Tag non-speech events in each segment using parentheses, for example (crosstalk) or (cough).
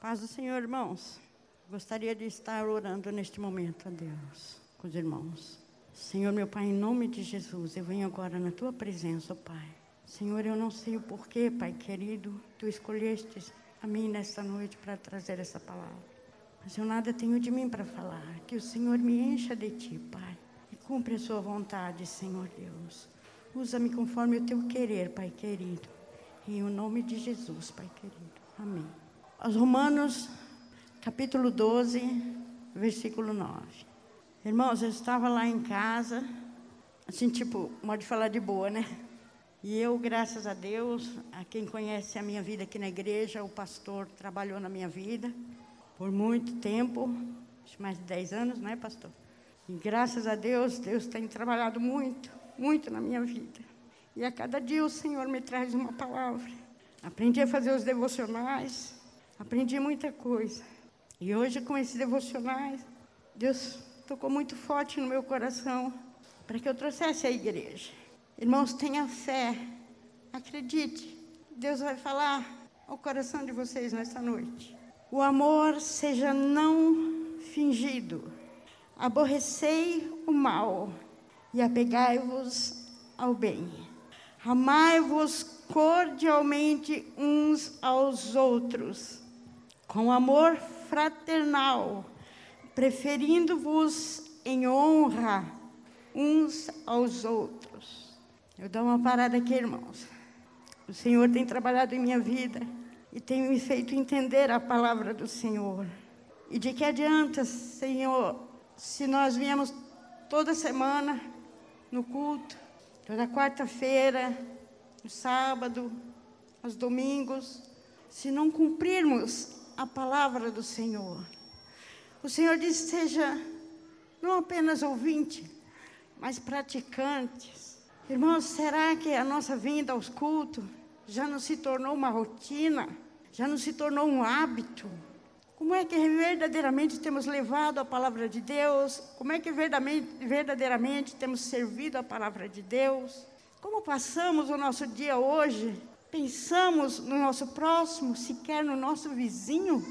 Paz do Senhor, irmãos. Gostaria de estar orando neste momento a Deus, com os irmãos. Senhor, meu Pai, em nome de Jesus, eu venho agora na tua presença, ó Pai. Senhor, eu não sei o porquê, Pai querido, tu escolheste a mim nesta noite para trazer essa palavra. Mas eu nada tenho de mim para falar. Que o Senhor me encha de ti, Pai. E cumpre a sua vontade, Senhor Deus. Usa-me conforme o teu querer, Pai querido. Em o nome de Jesus, Pai querido. Amém. Aos Romanos, capítulo 12, versículo 9. Irmãos, eu estava lá em casa, assim, tipo, modo de falar de boa, né? E eu, graças a Deus, a quem conhece a minha vida aqui na igreja, o pastor trabalhou na minha vida por muito tempo, mais de 10 anos, né, pastor? E graças a Deus, Deus tem trabalhado muito, muito na minha vida. E a cada dia o Senhor me traz uma palavra. Aprendi a fazer os devocionais, Aprendi muita coisa. E hoje, com esses devocionais, Deus tocou muito forte no meu coração para que eu trouxesse a igreja. Irmãos, tenha fé, acredite, Deus vai falar ao coração de vocês nesta noite. O amor seja não fingido. Aborrecei o mal e apegai-vos ao bem. Amai-vos cordialmente uns aos outros com amor fraternal, preferindo-vos em honra uns aos outros. Eu dou uma parada aqui, irmãos. O Senhor tem trabalhado em minha vida e tem me feito entender a palavra do Senhor. E de que adianta, Senhor, se nós viemos toda semana no culto, toda quarta-feira, no sábado, aos domingos, se não cumprirmos a palavra do Senhor. O Senhor diz: seja não apenas ouvinte, mas praticantes. Irmãos, será que a nossa vinda aos cultos já não se tornou uma rotina? Já não se tornou um hábito? Como é que verdadeiramente temos levado a palavra de Deus? Como é que verdadeiramente, temos servido a palavra de Deus? Como passamos o nosso dia hoje? Pensamos no nosso próximo, sequer no nosso vizinho,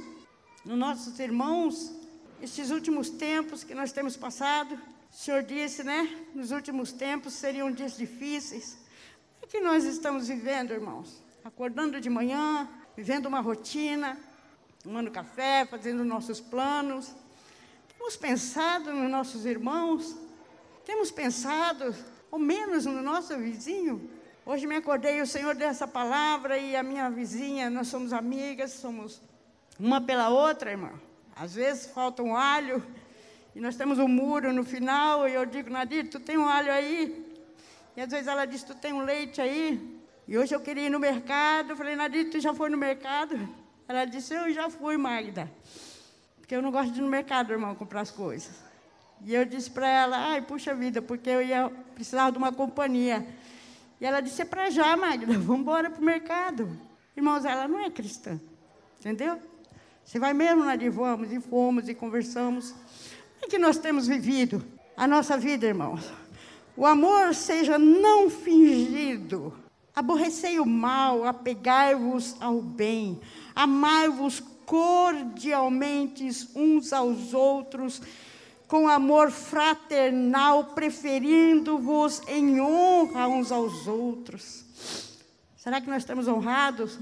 nos nossos irmãos. Esses últimos tempos que nós temos passado, o Senhor disse, né? Nos últimos tempos seriam dias difíceis. O que nós estamos vivendo, irmãos? Acordando de manhã, vivendo uma rotina, tomando café, fazendo nossos planos. Temos pensado nos nossos irmãos? Temos pensado, ao menos no nosso vizinho? Hoje me acordei, o Senhor deu essa palavra e a minha vizinha, nós somos amigas, somos uma pela outra, irmã. Às vezes falta um alho e nós temos um muro no final e eu digo, Nadir, tu tem um alho aí? E às vezes ela diz, tu tem um leite aí? E hoje eu queria ir no mercado, eu falei, Nadir, tu já foi no mercado? Ela disse, eu já fui, Magda. Porque eu não gosto de ir no mercado, irmão, comprar as coisas. E eu disse para ela, ai, puxa vida, porque eu ia precisar de uma companhia. E ela disse: é para já, Magda, (laughs) vamos embora para o mercado. Irmãos, ela não é cristã, entendeu? Você vai mesmo lá de vamos, e fomos, e conversamos. O que nós temos vivido? A nossa vida, irmãos. O amor seja não fingido. Aborrecei o mal, apegai-vos ao bem. Amai-vos cordialmente uns aos outros com amor fraternal, preferindo-vos em honra uns aos outros. Será que nós estamos honrados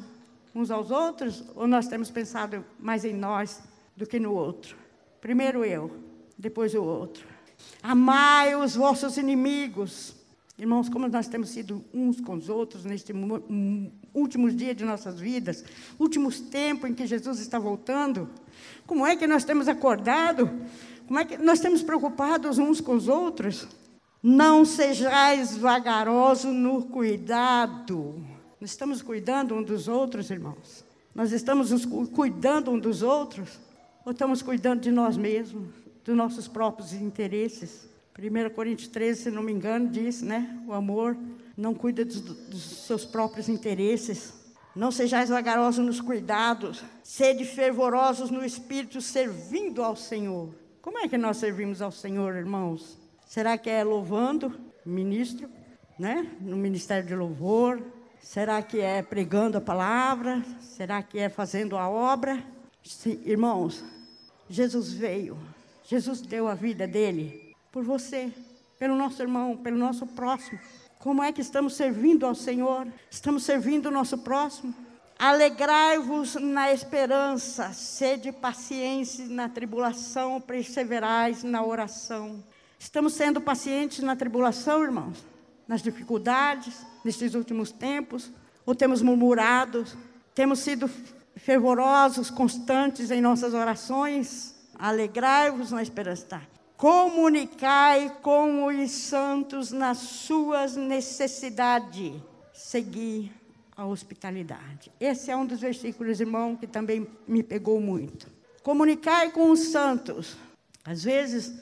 uns aos outros ou nós temos pensado mais em nós do que no outro? Primeiro eu, depois o outro. Amai os vossos inimigos. Irmãos, como nós temos sido uns com os outros nestes últimos dias de nossas vidas, últimos tempos em que Jesus está voltando, como é que nós temos acordado como é que nós estamos preocupados uns com os outros? Não sejais vagarosos no cuidado. Nós estamos cuidando um dos outros, irmãos. Nós estamos cuidando um dos outros ou estamos cuidando de nós mesmos, dos nossos próprios interesses? 1 Coríntios 13, se não me engano, diz, né? O amor não cuida dos, dos seus próprios interesses. Não sejais vagarosos nos cuidados, sede fervorosos no espírito, servindo ao Senhor. Como é que nós servimos ao Senhor, irmãos? Será que é louvando, ministro, né? No ministério de louvor? Será que é pregando a palavra? Será que é fazendo a obra? Sim, irmãos, Jesus veio, Jesus deu a vida dele por você, pelo nosso irmão, pelo nosso próximo. Como é que estamos servindo ao Senhor? Estamos servindo o nosso próximo? Alegrai-vos na esperança, sede pacientes na tribulação, perseverais na oração. Estamos sendo pacientes na tribulação, irmãos? Nas dificuldades, nestes últimos tempos? Ou temos murmurado? Temos sido fervorosos, constantes em nossas orações? Alegrai-vos na esperança. Comunicai com os santos nas suas necessidades. Seguir a hospitalidade. Esse é um dos versículos, irmão, que também me pegou muito. Comunicai com os santos. Às vezes,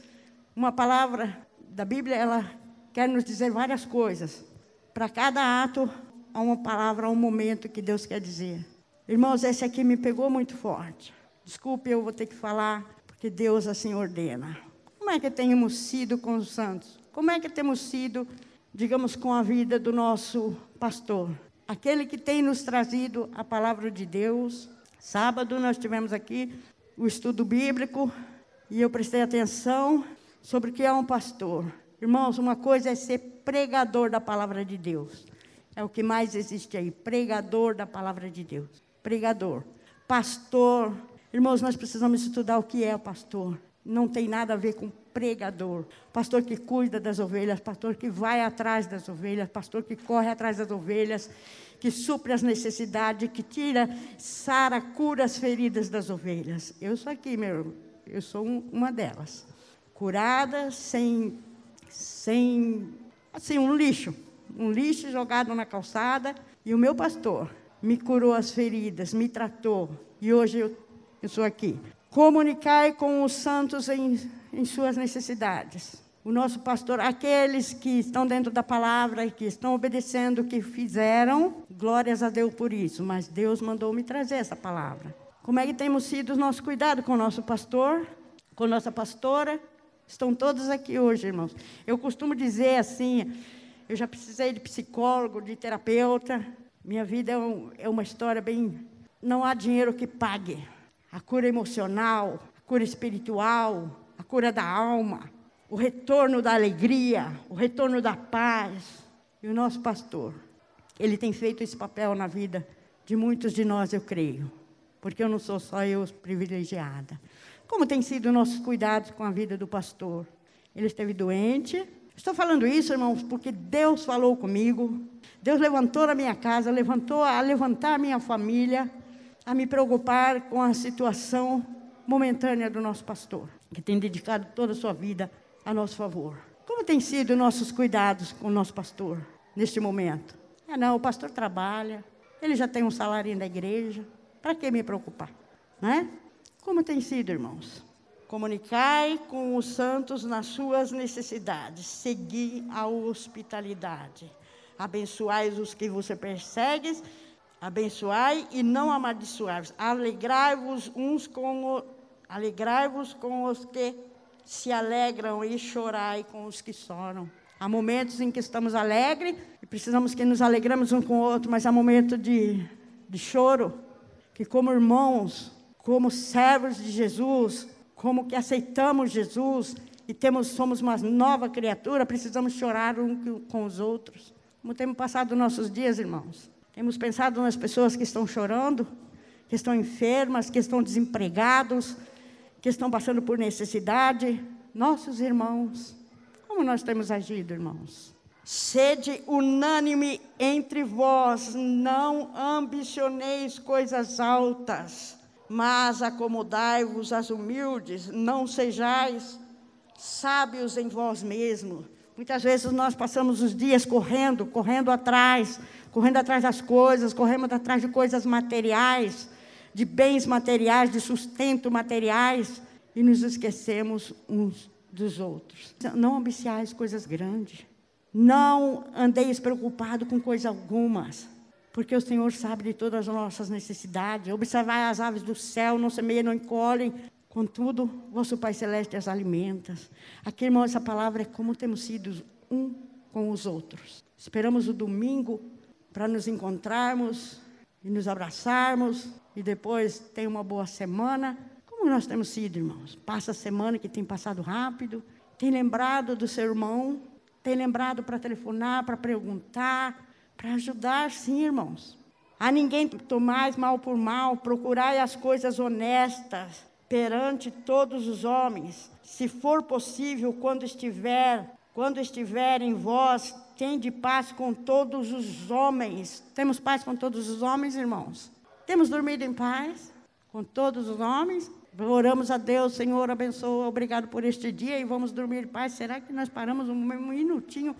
uma palavra da Bíblia, ela quer nos dizer várias coisas. Para cada ato, há uma palavra, há um momento que Deus quer dizer. Irmãos, esse aqui me pegou muito forte. Desculpe, eu vou ter que falar, porque Deus assim ordena. Como é que temos sido com os santos? Como é que temos sido, digamos, com a vida do nosso pastor? Aquele que tem nos trazido a palavra de Deus. Sábado nós tivemos aqui o estudo bíblico e eu prestei atenção sobre o que é um pastor. Irmãos, uma coisa é ser pregador da palavra de Deus. É o que mais existe aí, pregador da palavra de Deus. Pregador. Pastor. Irmãos, nós precisamos estudar o que é o pastor. Não tem nada a ver com pregador, pastor que cuida das ovelhas, pastor que vai atrás das ovelhas, pastor que corre atrás das ovelhas, que supre as necessidades, que tira, sara, cura as feridas das ovelhas. Eu sou aqui, meu, eu sou um, uma delas. Curada, sem, sem, assim, um lixo, um lixo jogado na calçada, e o meu pastor me curou as feridas, me tratou, e hoje eu, eu sou aqui. Comunicai com os santos em em suas necessidades. O nosso pastor, aqueles que estão dentro da palavra, que estão obedecendo o que fizeram, glórias a Deus por isso, mas Deus mandou me trazer essa palavra. Como é que temos sido o nosso cuidado com o nosso pastor, com nossa pastora? Estão todos aqui hoje, irmãos. Eu costumo dizer assim: eu já precisei de psicólogo, de terapeuta. Minha vida é, um, é uma história bem. Não há dinheiro que pague. A cura emocional, a cura espiritual, a cura da alma, o retorno da alegria, o retorno da paz. E o nosso pastor, ele tem feito esse papel na vida de muitos de nós, eu creio, porque eu não sou só eu privilegiada. Como tem sido nossos cuidados com a vida do pastor? Ele esteve doente. Estou falando isso, irmãos, porque Deus falou comigo. Deus levantou a minha casa, levantou a levantar a minha família, a me preocupar com a situação momentânea do nosso pastor que tem dedicado toda a sua vida a nosso favor. Como tem sido nossos cuidados com o nosso pastor neste momento? É não, o pastor trabalha, ele já tem um salário da igreja, para que me preocupar? Né? Como tem sido, irmãos? Comunicai com os santos nas suas necessidades, segui a hospitalidade. Abençoai os que você persegue, abençoai e não amaldiçoai. Alegrai-vos uns com Alegrai-vos com os que se alegram e chorai com os que choram. Há momentos em que estamos alegres e precisamos que nos alegramos um com o outro, mas há momentos de, de choro, que como irmãos, como servos de Jesus, como que aceitamos Jesus e temos, somos uma nova criatura, precisamos chorar um com os outros. Como temos passado nossos dias, irmãos? Temos pensado nas pessoas que estão chorando, que estão enfermas, que estão desempregados, que estão passando por necessidade, nossos irmãos. Como nós temos agido, irmãos? Sede unânime entre vós, não ambicioneis coisas altas, mas acomodai-vos às humildes, não sejais sábios em vós mesmos. Muitas vezes nós passamos os dias correndo, correndo atrás, correndo atrás das coisas, correndo atrás de coisas materiais, de bens materiais, de sustento materiais, e nos esquecemos uns dos outros. Não ambiciais coisas grandes. Não andeis preocupado com coisas algumas, porque o Senhor sabe de todas as nossas necessidades. Observai as aves do céu, não semeiam, não encolhem, contudo, vosso Pai Celeste as alimenta. Aqui, irmão, essa palavra é como temos sido um com os outros. Esperamos o domingo para nos encontrarmos e nos abraçarmos e depois ter uma boa semana. Como nós temos sido, irmãos? Passa a semana que tem passado rápido, tem lembrado do seu irmão, tem lembrado para telefonar, para perguntar, para ajudar, sim, irmãos. A ninguém tomais mal por mal, procurai as coisas honestas perante todos os homens. Se for possível, quando estiver, quando estiver em vós, tende paz com todos os homens. Temos paz com todos os homens, irmãos? Temos dormido em paz com todos os homens? Oramos a Deus, Senhor, abençoa, obrigado por este dia e vamos dormir em paz. Será que nós paramos um minutinho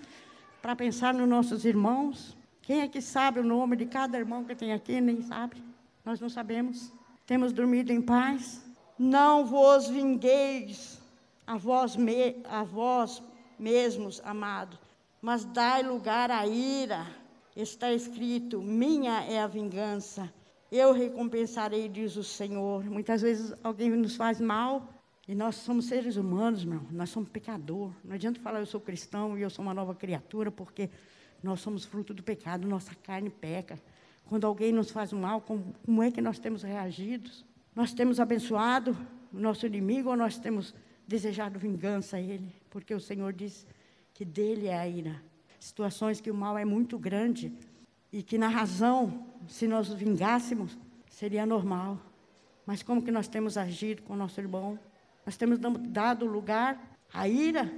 para pensar nos nossos irmãos? Quem é que sabe o nome de cada irmão que tem aqui? Nem sabe. Nós não sabemos. Temos dormido em paz? Não vos vingueis a vós, me, a vós mesmos, amados, mas dai lugar à ira. Está escrito: minha é a vingança, eu recompensarei, diz o Senhor. Muitas vezes alguém nos faz mal e nós somos seres humanos, meu. Nós somos pecador. Não adianta falar eu sou cristão e eu sou uma nova criatura, porque nós somos fruto do pecado, nossa carne peca. Quando alguém nos faz mal, como, como é que nós temos reagido? Nós temos abençoado o nosso inimigo ou nós temos desejado vingança a ele? Porque o Senhor diz que dele é a ira. Situações que o mal é muito grande e que na razão, se nós vingássemos, seria normal. Mas como que nós temos agido com o nosso irmão? Nós temos dado lugar à ira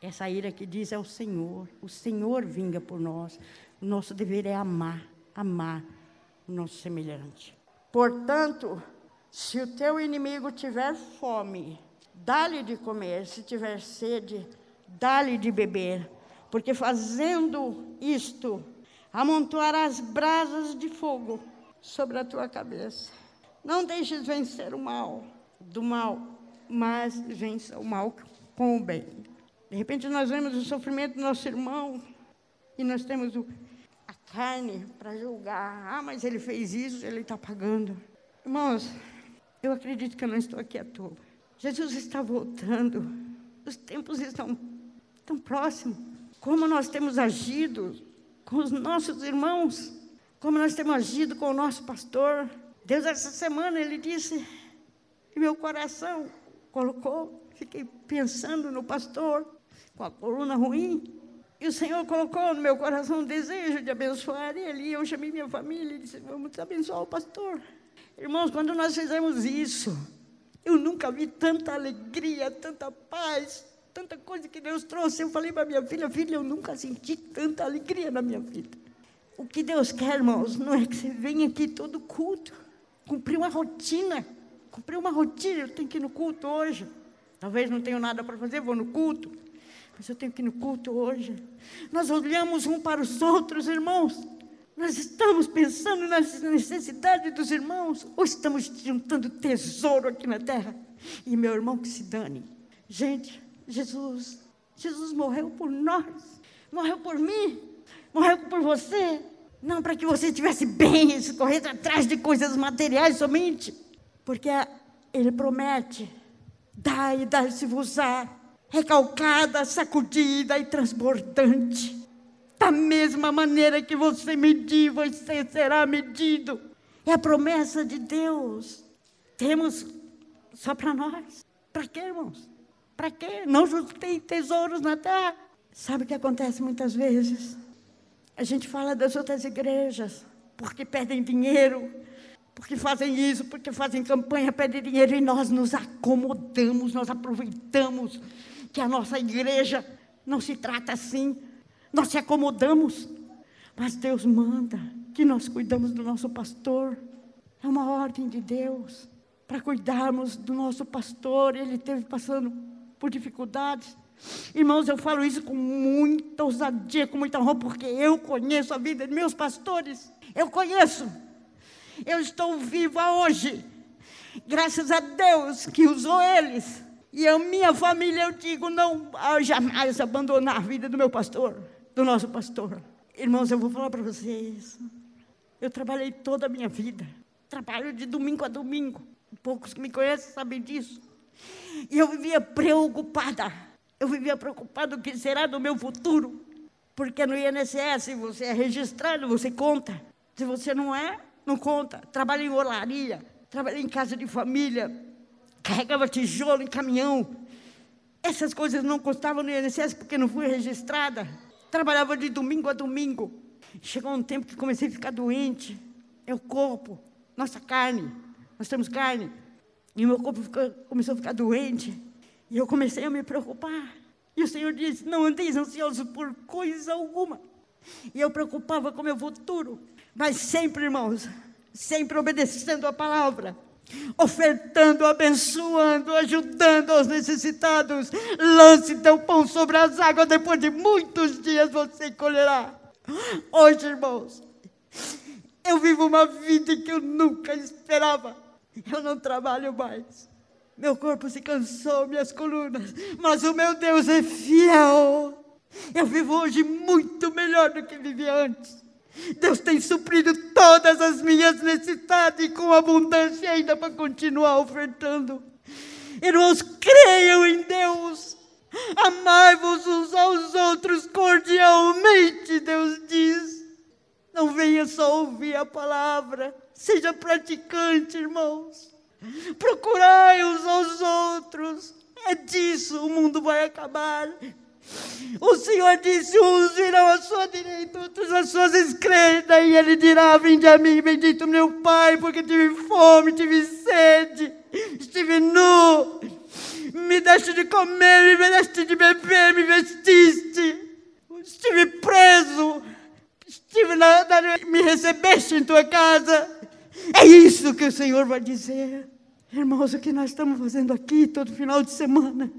essa ira que diz é o Senhor. O Senhor vinga por nós. O nosso dever é amar, amar o nosso semelhante. Portanto, se o teu inimigo tiver fome, dá-lhe de comer. Se tiver sede, dá-lhe de beber. Porque fazendo isto, amontoarás brasas de fogo sobre a tua cabeça. Não deixes vencer o mal do mal, mas vença o mal com o bem. De repente nós vemos o sofrimento do nosso irmão e nós temos o, a carne para julgar. Ah, mas ele fez isso, ele está pagando. Irmãos, eu acredito que eu não estou aqui à toa. Jesus está voltando. Os tempos estão tão próximos. Como nós temos agido com os nossos irmãos, como nós temos agido com o nosso pastor. Deus, essa semana, ele disse, e meu coração colocou, fiquei pensando no pastor, com a coluna ruim. E o Senhor colocou no meu coração um desejo de abençoar ele. Eu chamei minha família e disse: Vamos abençoar o pastor. Irmãos, quando nós fizemos isso, eu nunca vi tanta alegria, tanta paz, tanta coisa que Deus trouxe. Eu falei para minha filha: Filha, eu nunca senti tanta alegria na minha vida. O que Deus quer, irmãos, não é que você venha aqui todo culto, cumprir uma rotina. Cumprir uma rotina, eu tenho que ir no culto hoje. Talvez não tenha nada para fazer, vou no culto mas eu tenho que ir no culto hoje. Nós olhamos um para os outros, irmãos. Nós estamos pensando nas necessidades dos irmãos, ou estamos juntando tesouro aqui na terra? E meu irmão que se dane. Gente, Jesus, Jesus morreu por nós, morreu por mim, morreu por você. Não para que você estivesse bem, correndo atrás de coisas materiais somente. Porque Ele promete, dai e dai-se-vos-á recalcada, sacudida e transbordante. Da mesma maneira que você medir, você será medido. É a promessa de Deus. Temos só para nós. Para quê, irmãos? Para quê? Não tem tesouros na terra. Sabe o que acontece muitas vezes? A gente fala das outras igrejas, porque pedem dinheiro, porque fazem isso, porque fazem campanha, pedem dinheiro, e nós nos acomodamos, nós aproveitamos que a nossa igreja não se trata assim. Nós se acomodamos, mas Deus manda que nós cuidamos do nosso pastor. É uma ordem de Deus para cuidarmos do nosso pastor. Ele esteve passando por dificuldades. Irmãos, eu falo isso com muita ousadia, com muita honra, porque eu conheço a vida de meus pastores. Eu conheço. Eu estou viva hoje. Graças a Deus que usou eles e a minha família, eu digo, não jamais abandonar a vida do meu pastor, do nosso pastor. Irmãos, eu vou falar para vocês. Eu trabalhei toda a minha vida. Trabalho de domingo a domingo. Poucos que me conhecem sabem disso. E eu vivia preocupada. Eu vivia preocupada o que será do meu futuro. Porque no INSS você é registrado, você conta. Se você não é, não conta. Trabalhei em olaria, trabalhei em casa de família, carregava tijolo em caminhão. Essas coisas não constavam no INSS porque não fui registrada. Trabalhava de domingo a domingo. Chegou um tempo que comecei a ficar doente. É o corpo, nossa carne. Nós temos carne. E meu corpo ficou, começou a ficar doente. E eu comecei a me preocupar. E o Senhor disse: Não andeis ansiosos por coisa alguma. E eu preocupava com o meu futuro. Mas sempre, irmãos, sempre obedecendo a palavra ofertando, abençoando, ajudando os necessitados. Lance teu pão sobre as águas, depois de muitos dias você colherá. Hoje, irmãos, eu vivo uma vida que eu nunca esperava. Eu não trabalho mais. Meu corpo se cansou, minhas colunas, mas o meu Deus é fiel. Eu vivo hoje muito melhor do que vivia antes. Deus tem suprido todas as minhas necessidades com abundância ainda para continuar ofertando. Irmãos, creiam em Deus. Amai-vos uns aos outros cordialmente, Deus diz. Não venha só ouvir a palavra, seja praticante, irmãos. Procurai uns aos outros. É disso o mundo vai acabar. O Senhor disse: uns virão à sua direita, outros à sua esquerda, e ele dirá: Vinde a mim, bendito meu Pai, porque tive fome, tive sede, estive nu, me deste de comer, me deste de beber, me vestiste, estive preso, estive na, na, me recebeste em tua casa. É isso que o Senhor vai dizer. Irmãos, o que nós estamos fazendo aqui todo final de semana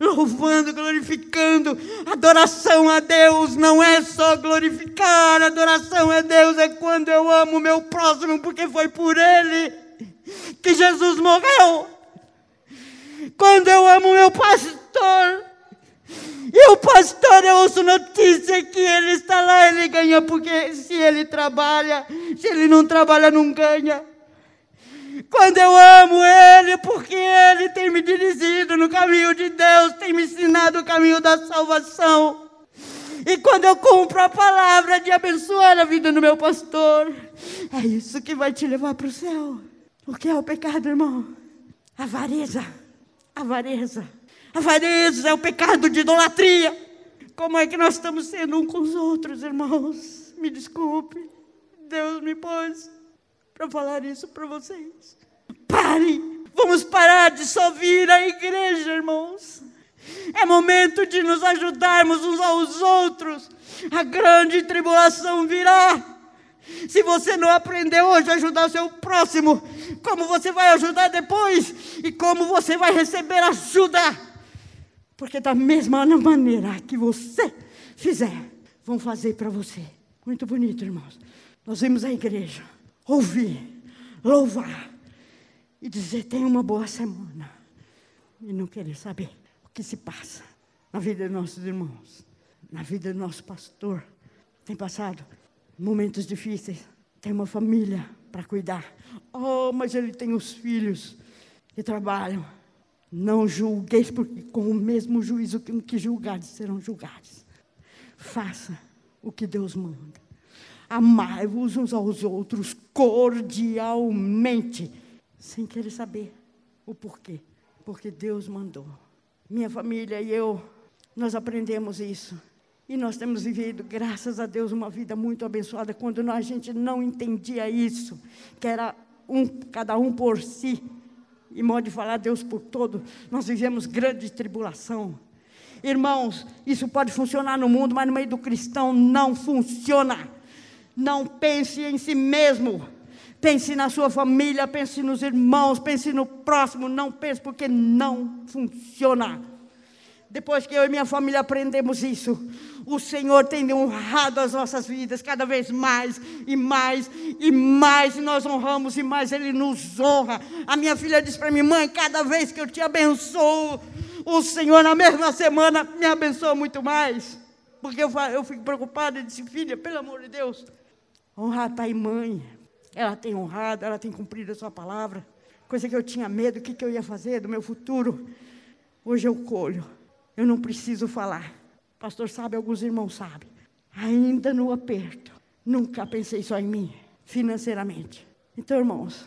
louvando, glorificando. Adoração a Deus não é só glorificar, adoração a Deus é quando eu amo o meu próximo, porque foi por ele que Jesus morreu. Quando eu amo meu pastor, e o pastor, eu ouço notícia que ele está lá, ele ganha, porque se ele trabalha, se ele não trabalha, não ganha. Quando eu amo Ele, porque Ele tem me dirigido no caminho de Deus, tem me ensinado o caminho da salvação. E quando eu cumpro a palavra de abençoar a vida do meu pastor, é isso que vai te levar para o céu. O que é o pecado, irmão? Avareza. Avareza. Avareza é o pecado de idolatria. Como é que nós estamos sendo um com os outros, irmãos? Me desculpe. Deus me pôs para falar isso para vocês. Parem! Vamos parar de só vir à igreja, irmãos. É momento de nos ajudarmos uns aos outros. A grande tribulação virá. Se você não aprender hoje a ajudar o seu próximo, como você vai ajudar depois? E como você vai receber ajuda? Porque da mesma maneira que você fizer, vão fazer para você. Muito bonito, irmãos. Nós vimos a igreja ouvir, louvar e dizer: tenha uma boa semana. E não querer saber o que se passa na vida dos nossos irmãos, na vida do nosso pastor. Tem passado momentos difíceis, tem uma família para cuidar. Oh, mas ele tem os filhos que trabalham. Não julgueis, porque com o mesmo juízo que julgares serão julgados. Faça o que Deus manda. Amai-vos uns aos outros cordialmente, sem querer saber o porquê. Porque Deus mandou. Minha família e eu, nós aprendemos isso. E nós temos vivido, graças a Deus, uma vida muito abençoada quando a gente não entendia isso, que era um, cada um por si. E modo de falar, Deus por todo, nós vivemos grande tribulação. Irmãos, isso pode funcionar no mundo, mas no meio do cristão não funciona. Não pense em si mesmo. Pense na sua família, pense nos irmãos, pense no próximo. Não pense porque não funciona. Depois que eu e minha família aprendemos isso, o Senhor tem honrado as nossas vidas cada vez mais e mais e mais. Nós honramos e mais Ele nos honra. A minha filha disse para mim, mãe, cada vez que eu te abençoo, o Senhor na mesma semana me abençoa muito mais. Porque eu, eu fico preocupada e disse, filha, pelo amor de Deus, Honrar pai e mãe. Ela tem honrado, ela tem cumprido a sua palavra. Coisa que eu tinha medo, o que, que eu ia fazer do meu futuro. Hoje eu colho. Eu não preciso falar. O pastor sabe, alguns irmãos sabem. Ainda no aperto. Nunca pensei só em mim. financeiramente. Então, irmãos,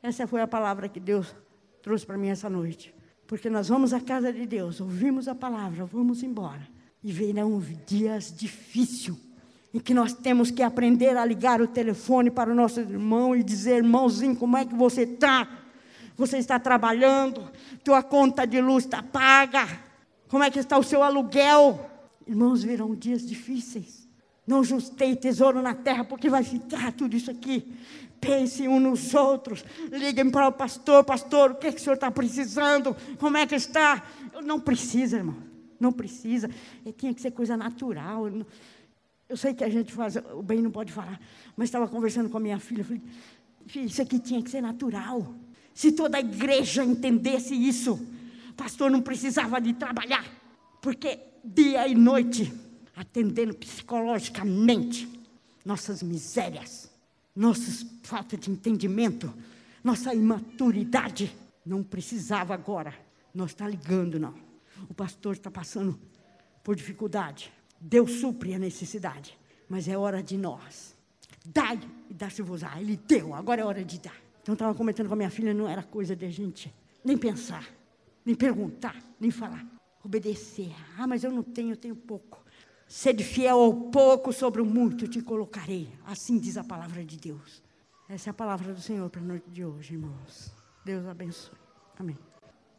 essa foi a palavra que Deus trouxe para mim essa noite. Porque nós vamos à casa de Deus, ouvimos a palavra, vamos embora. E virão dias difíceis, em que nós temos que aprender a ligar o telefone para o nosso irmão e dizer: irmãozinho, como é que você está? Você está trabalhando? Tua conta de luz está paga? Como é que está o seu aluguel? Irmãos, virão dias difíceis. Não justei tesouro na terra, porque vai ficar tudo isso aqui. Pense uns nos outros. Liguem para o pastor, pastor, o que, é que o senhor está precisando? Como é que está? Não precisa, irmão. Não precisa. E tinha que ser coisa natural. Eu sei que a gente faz, o bem não pode falar, mas estava conversando com a minha filha. Falei, filha, isso aqui tinha que ser natural. Se toda a igreja entendesse isso, pastor não precisava de trabalhar, porque dia e noite, atendendo psicologicamente nossas misérias nossa falta de entendimento, nossa imaturidade. Não precisava agora. Não está ligando, não. O pastor está passando por dificuldade. Deus supre a necessidade. Mas é hora de nós. Dai e dá-se-vos-á. Ele deu, agora é hora de dar. Então, estava comentando com a minha filha, não era coisa de a gente nem pensar, nem perguntar, nem falar. Obedecer. Ah, mas eu não tenho, eu tenho pouco. Sede fiel ao pouco, sobre o muito te colocarei. Assim diz a palavra de Deus. Essa é a palavra do Senhor para a noite de hoje, irmãos. Deus abençoe. Amém.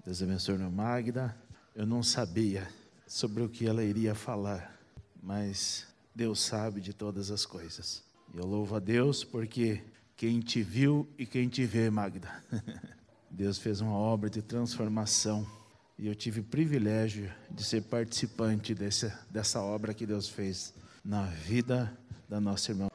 Deus abençoe Magda. Eu não sabia sobre o que ela iria falar, mas Deus sabe de todas as coisas. E eu louvo a Deus porque quem te viu e quem te vê, Magda. (laughs) Deus fez uma obra de transformação e eu tive o privilégio de ser participante dessa, dessa obra que Deus fez na vida da nossa irmã.